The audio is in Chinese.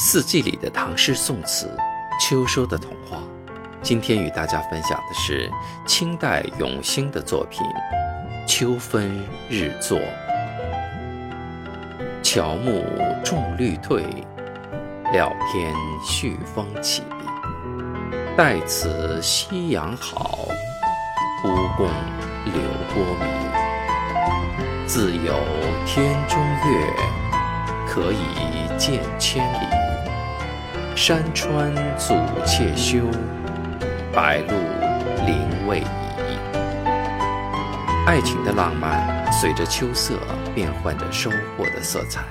四季里的唐诗宋词，秋收的童话。今天与大家分享的是清代永兴的作品《秋分日作》。乔木重绿退，料天续风起。待此夕阳好，乌共柳波迷。自有天中月，可以见千里。山川阻且休，白露临未已。爱情的浪漫，随着秋色变换着收获的色彩。